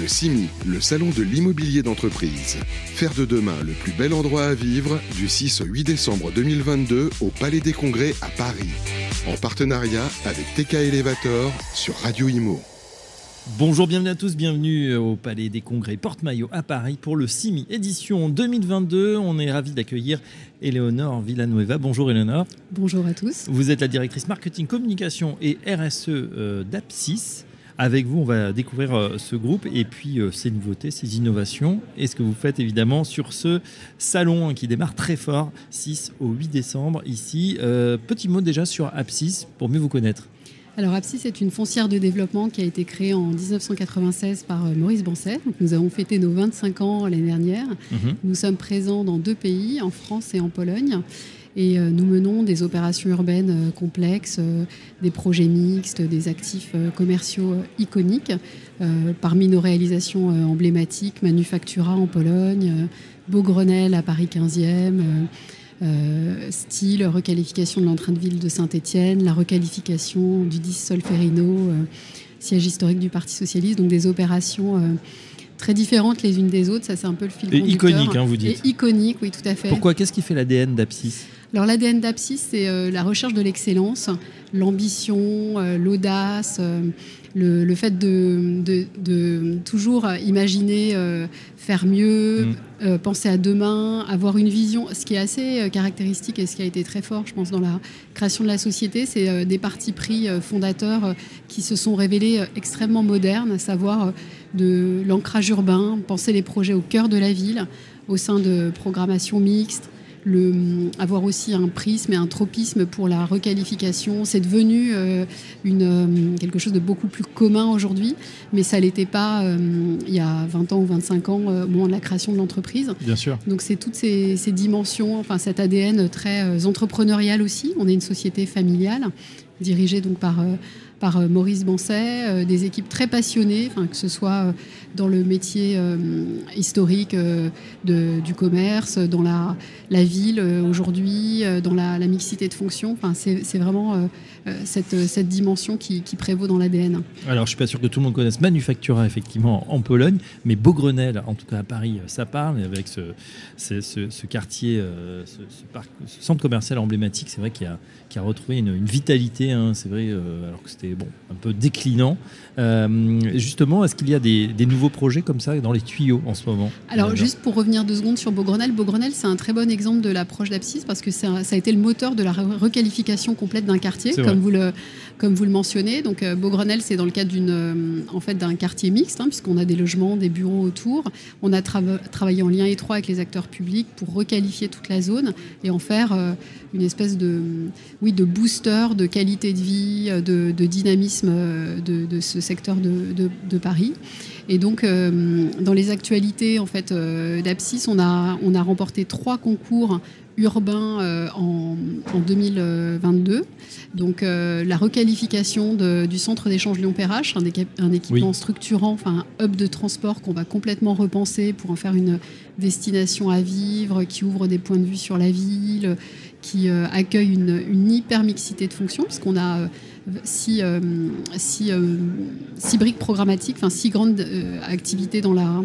Le CIMI, le salon de l'immobilier d'entreprise. Faire de demain le plus bel endroit à vivre du 6 au 8 décembre 2022 au Palais des Congrès à Paris. En partenariat avec TK Elevator sur Radio Imo. Bonjour, bienvenue à tous, bienvenue au Palais des Congrès Porte-Maillot à Paris pour le CIMI édition 2022. On est ravi d'accueillir Éléonore Villanueva. Bonjour Éléonore. Bonjour à tous. Vous êtes la directrice marketing, communication et RSE euh, d'Apsis. Avec vous, on va découvrir euh, ce groupe et puis euh, ses nouveautés, ses innovations et ce que vous faites évidemment sur ce salon hein, qui démarre très fort, 6 au 8 décembre ici. petit mot déjà sur Apsis pour mieux vous connaître. Alors Apsis est une foncière de développement qui a été créée en 1996 par euh, Maurice Bancet. nous avons fêté nos 25 ans l'année dernière. Mhm. Nous sommes présents dans deux pays, en France et en Pologne. Et euh, nous menons des opérations urbaines euh, complexes, des projets mixtes, des actifs commerciaux iconiques. Parmi nos réalisations emblématiques, Manufactura en Pologne, Beaugrenelle à Paris 15e. Euh, style requalification de l'entrain de ville de Saint-Étienne, la requalification du 10 Solferino, euh, siège historique du Parti socialiste, donc des opérations euh, très différentes les unes des autres. Ça, c'est un peu le fil Et iconique, hein, vous dites. Et iconique, oui, tout à fait. Pourquoi Qu'est-ce qui fait l'ADN d'Apsis Alors, l'ADN d'Apsis, c'est la recherche de l'excellence, l'ambition, l'audace le, fait de, toujours imaginer euh, faire mieux, mm. euh, penser à demain, avoir une vision. Ce qui est assez euh, caractéristique et ce qui a été très fort, je pense, dans la création de la société, c'est des partis pris fondateurs qui se sont révélés extrêmement modernes, à savoir de l'ancrage urbain, penser les projets au cœur de la ville, au sein de programmations mixtes, le, avoir aussi un prisme et un tropisme pour la requalification. C'est devenu euh, une, euh, quelque chose de beaucoup plus commun aujourd'hui, mais ça ne l'était pas euh, il y a 20 ans ou 25 ans au moment de la création de l'entreprise. Bien sûr. Donc c'est toutes ces, ces, dimensions, enfin cet ADN très entrepreneurial aussi. On est une société familiale dirigée donc par par Maurice Bancet, des équipes très passionnées, que ce soit dans le métier historique de, du commerce, dans la, la ville aujourd'hui, dans la, mixité de fonctions. C'est vraiment cette, cette, dimension qui, prévaut dans l'ADN. Alors, je ne suis pas sûr que tout le monde connaisse Manufactura, effectivement, en Pologne, mais Beaugrenelle, en tout cas à Paris, ça parle, avec ce, ce, quartier, ce, centre commercial emblématique, c'est vrai qu'il a, a, retrouvé une, vitalité, hein, c'est vrai, alors que c'était bon, un peu déclinant. Euh, justement, est-ce qu'il y a des, nouveaux projets comme ça dans les tuyaux en ce moment Alors, juste pour revenir deux secondes sur Beaugrenelle, Beaugrenelle, c'est un très bon exemple de l'approche d'Apsis parce que ça, a été le moteur de la requalification complète d'un quartier, comme vous, le, comme vous le mentionnez. Donc, euh, Beaugrenelle, c'est dans le cadre d'une, euh, en fait, d'un quartier mixte, hein, puisqu'on a des logements, des bureaux autour. On a travaillé en lien étroit avec les acteurs publics pour requalifier toute la zone et en faire une espèce de, oui, de booster de qualité de vie, de, de dynamisme euh, de, ce secteur de, Paris. Et donc, euh, dans les actualités en fait, euh, d'Apsis, on a, on a remporté trois concours urbains en, 2022. Donc, la requalification du centre d'échange Lyon-Perrache, un, équipement structurant, enfin un hub de transport qu'on va complètement repenser pour en faire une destination à vivre, qui ouvre des points de vue sur la ville, qui accueille une, une hyper mixité de fonctions, puisqu'on a euh, euh, six, briques programmatiques, enfin six grandes euh, activités dans, la,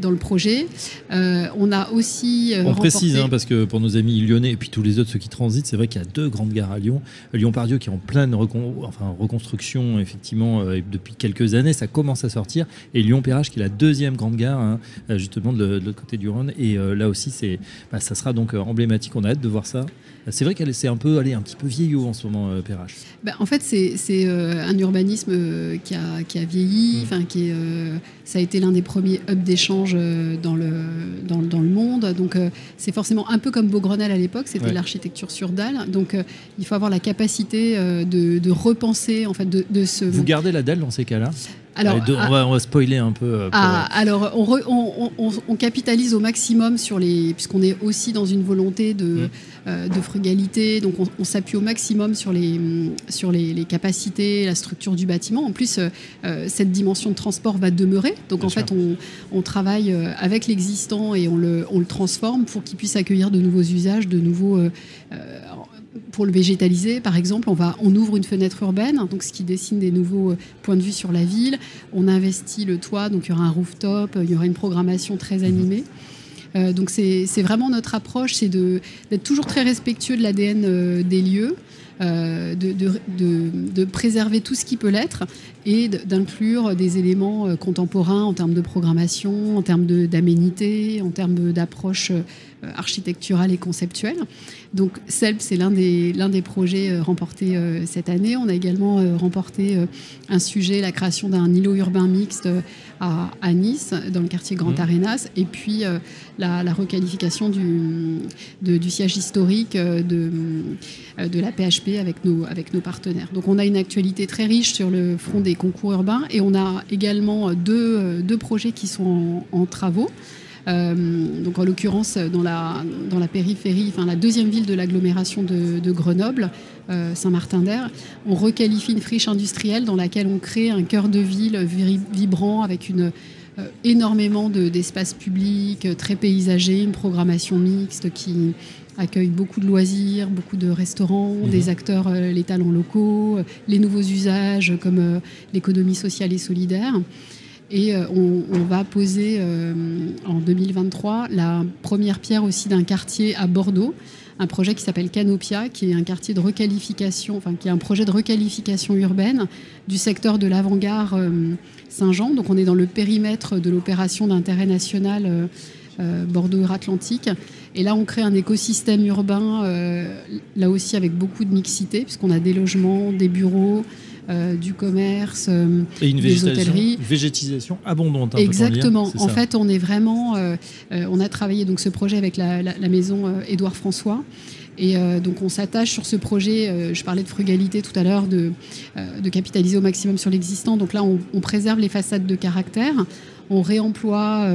dans le projet. on a aussi. on précise, hein, parce que pour nos amis lyonnais et puis tous les autres, ceux qui transitent, c'est vrai qu'il y a deux grandes gares à Lyon. Lyon-Pardieu qui est en pleine enfin, reconstruction, effectivement, depuis quelques années, ça commence à sortir. Et Lyon-Perrache qui est la deuxième grande gare, hein, justement, de, l'autre côté du Rhône. Et là aussi, c'est, bah, ça sera donc emblématique. On a hâte de voir ça. C'est vrai qu'elle c'est un peu, allez, un petit peu vieillot en ce moment, Perrache. Bah, en fait, c'est euh, un urbanisme euh, qui a, qui a vieilli, mm. qui est, euh, ça a été l'un des premiers hubs d'échange dans le, dans, dans, le monde. Donc c'est forcément un peu comme Beaugrenelle à l'époque, c'était l'architecture sur dalle. Donc il faut avoir la capacité de, de repenser, en fait, de, de se... Vous gardez la dalle dans ces cas-là? Alors, on, va, spoiler un peu. Ah, alors, on, capitalise au maximum sur les. Puisqu'on est aussi dans une volonté de, mm. euh, de frugalité, donc on, s'appuie au maximum sur, les, sur les, capacités, la structure du bâtiment. En plus, euh, euh, cette dimension de transport va demeurer. Donc, en fait, on, travaille avec l'existant et on le, on le transforme pour qu'il puisse accueillir de nouveaux usages, de nouveaux pour le végétaliser, par exemple, on, va, on ouvre une fenêtre urbaine, donc ce qui dessine des nouveaux points de vue sur la ville. On investit le toit, donc il y aura un rooftop, il y aura une programmation très mhm. animée. donc c'est vraiment notre approche, c'est d'être toujours très respectueux de l'ADN des lieux. Euh, de, de, préserver tout ce qui peut l'être et d'inclure des éléments euh, contemporains en termes de programmation, en termes d'aménité, en termes d'approche euh, architecturale et conceptuelle. Donc CELP, c'est l'un des, l'un des projets remportés cette année. On a également remporté un sujet, la création d'un îlot urbain mixte à, à, Nice, dans le quartier Grand mmh. Arenas, et puis la, requalification du, du siège historique de, de la PHP avec nos, avec nos partenaires. Donc on a une actualité très riche sur le front des concours urbains et on a également deux, deux projets qui sont en, travaux. Euh, donc en l'occurrence dans la, dans la périphérie, enfin la deuxième ville de l'agglomération de, Grenoble, euh, Saint-Martin-d'Air, on requalifie une friche industrielle dans laquelle on crée un cœur de ville vibrant avec une, euh, énormément d'espaces publics, très paysagés, une programmation mixte qui, accueille beaucoup de loisirs, beaucoup de restaurants, mhm. des acteurs, euh, les talents locaux, euh, les nouveaux usages comme euh, l'économie sociale et solidaire. Et on, va poser en 2023 la première pierre aussi d'un quartier à Bordeaux, un projet qui s'appelle Canopia, qui est un quartier de requalification, enfin qui est un projet de requalification urbaine du secteur de l'avant-garde Saint-Jean. Donc on est dans le périmètre de l'opération d'intérêt national Bordeaux-Atlantique. Et là, on crée un écosystème urbain, euh, là aussi avec beaucoup de mixité, puisqu'on a des logements, des bureaux, euh, du commerce, euh, et une des hôtelleries. végétisation abondante. Hein, Exactement. en fait, on est vraiment, on a travaillé donc ce projet avec la, maison Édouard François. Et donc on s'attache sur ce projet, je parlais de frugalité tout à l'heure, de, de, capitaliser au maximum sur l'existant. Donc là, on, on, préserve les façades de caractère, on réemploie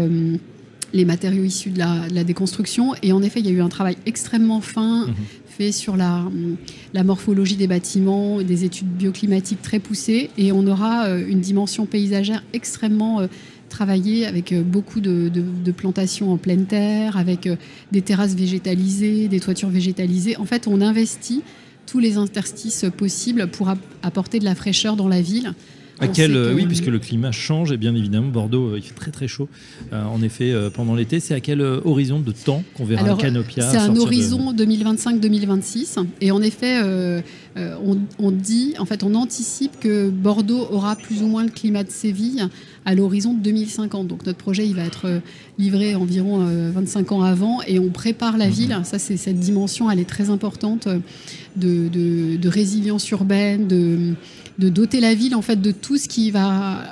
les matériaux issus de la, déconstruction. Et en effet, il y a eu un travail extrêmement fin mhm. fait sur la, la, morphologie des bâtiments, des études bioclimatiques très poussées. Et on aura euh, une dimension paysagère extrêmement euh, travaillée avec euh, beaucoup de, plantations en pleine terre, avec des terrasses végétalisées, des toitures végétalisées. En fait, on investit tous les interstices possibles pour apporter de la fraîcheur dans la ville. À quel, euh, oui, puisque le climat change et bien évidemment Bordeaux, euh, il fait très très chaud. Euh, en effet, pendant l'été, c'est à quel horizon de temps qu'on verra le Canopia C'est un horizon 2025-2026 et en effet, on, dit, en fait, on anticipe que Bordeaux aura plus ou moins le climat de Séville à l'horizon de 2050. Donc notre projet, il va être livré environ 25 ans avant et on prépare la mhm. ville. Ça, c'est cette dimension, elle est très importante de, de résilience urbaine, de de doter la ville en fait de tout ce qui va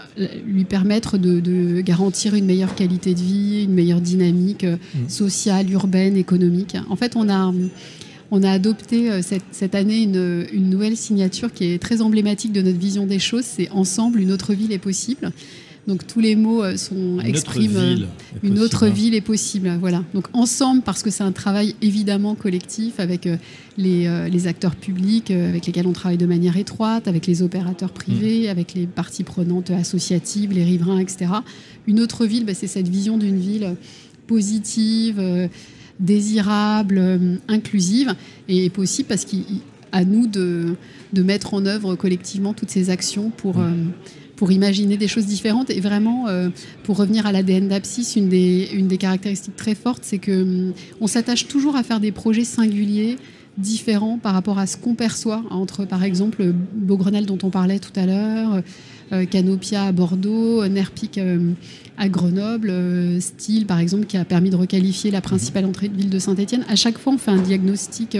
lui permettre de, garantir une meilleure qualité de vie, une meilleure dynamique euh, mm. sociale, urbaine, économique. En fait, on a on a adopté euh, cette, année une, une, nouvelle signature qui est très emblématique de notre vision des choses. C'est ensemble, une autre ville est possible. Donc tous les mots euh, sont une expriment autre ville une autre ville est possible. Voilà. Donc ensemble parce que c'est un travail évidemment collectif avec euh, euh, les, acteurs publics avec lesquels on travaille de manière étroite, avec les opérateurs privés, mm. avec les parties prenantes associatives, les riverains, etc. Une autre ville, bah, c'est cette vision d'une ville positive, désirable, inclusive et possible parce qu'à nous de, de, mettre en œuvre collectivement toutes ces actions pour mm pour imaginer des choses différentes. Et vraiment, euh, pour revenir à l'ADN d'Apsis, une des, une des caractéristiques très fortes, c'est que hum, on s'attache toujours à faire des projets singuliers, différents par rapport à ce qu'on perçoit entre, par exemple, Beaugrenelle dont on parlait tout à l'heure, euh, Canopia à Bordeaux, Nerpic euh, à Grenoble, Style, par exemple, qui a permis de requalifier la principale entrée de ville de Saint-Etienne. À chaque fois, on fait un diagnostic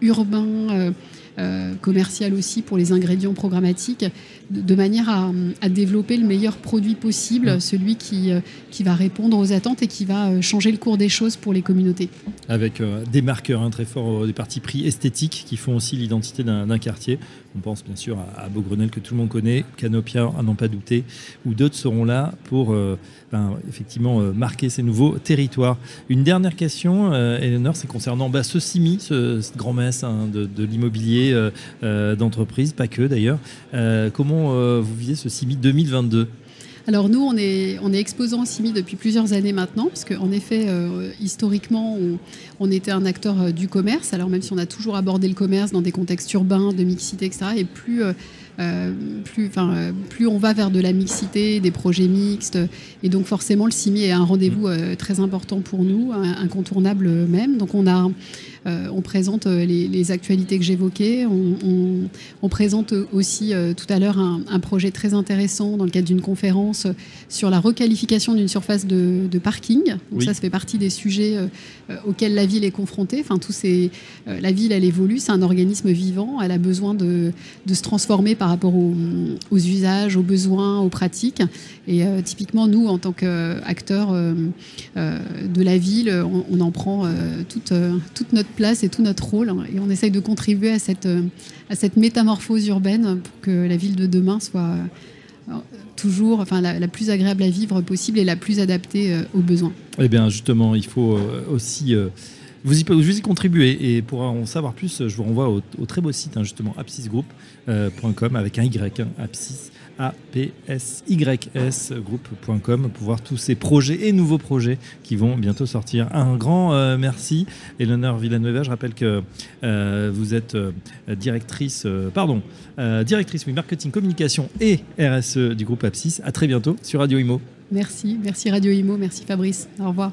urbain euh, commercial aussi pour les ingrédients programmatiques, de, manière à, développer le meilleur produit possible, mmh. celui qui, euh, qui va répondre aux attentes et qui va euh, changer le cours des choses pour les communautés. Avec des marqueurs hein, très forts, des parties pris esthétiques qui font aussi l'identité d'un quartier. On pense bien sûr à, Beaugrenelle que tout le monde connaît, Canopia, à n'en pas douter, où d'autres seront là pour ben, effectivement marquer ces nouveaux territoires. Une dernière question, Eleanor, c'est concernant bah, ce CIMI, ce, cette grand-messe hein, de, de l'immobilier euh, euh, d'entreprise, pas que d'ailleurs. Euh, comment vous visez ce CIMI 2022 Alors nous, on est, on est exposant au CIMI depuis plusieurs années maintenant, parce qu'en effet, euh, historiquement, on, était un acteur euh, du commerce, alors même si on a toujours abordé le commerce dans des contextes urbains, de mixité, etc., et plus... Euh, plus, enfin, plus on va vers de la mixité, des projets mixtes, et donc forcément le CIMI est un rendez-vous très important pour nous, incontournable même. Donc on a euh, on présente euh, les, actualités que j'évoquais. On, présente aussi euh, tout à l'heure un, projet très intéressant dans le cadre d'une conférence sur la requalification d'une surface de, parking. Donc ça, ça fait partie des sujets auxquels la ville est confrontée. Enfin, tous ces, la ville, elle évolue. C'est un organisme vivant. Elle a besoin de, se transformer par rapport aux, usages, aux besoins, aux pratiques. Et typiquement, nous, en tant qu'acteurs de la ville, on, en prend toute, toute notre place et tout notre rôle. Et on essaye de contribuer à cette, à cette métamorphose urbaine pour que la ville de demain soit euh, toujours enfin, la, plus agréable à vivre possible et la plus adaptée euh, aux besoins. Eh bien, justement, il faut euh, aussi. Vous y, vous y contribuer et pour en savoir plus, je vous renvoie au, très beau site hein, justement apsisgroup.com avec un Y, hein, apsys group.com pour voir tous ces projets et nouveaux projets qui vont bientôt sortir. Un grand euh, merci, Eleonore Villanueva. Je rappelle que euh, vous êtes euh, directrice, pardon, directrice marketing, communication et RSE du groupe Apsis. À très bientôt sur Radio Imo. Merci, merci Radio Imo, merci Fabrice. Au revoir.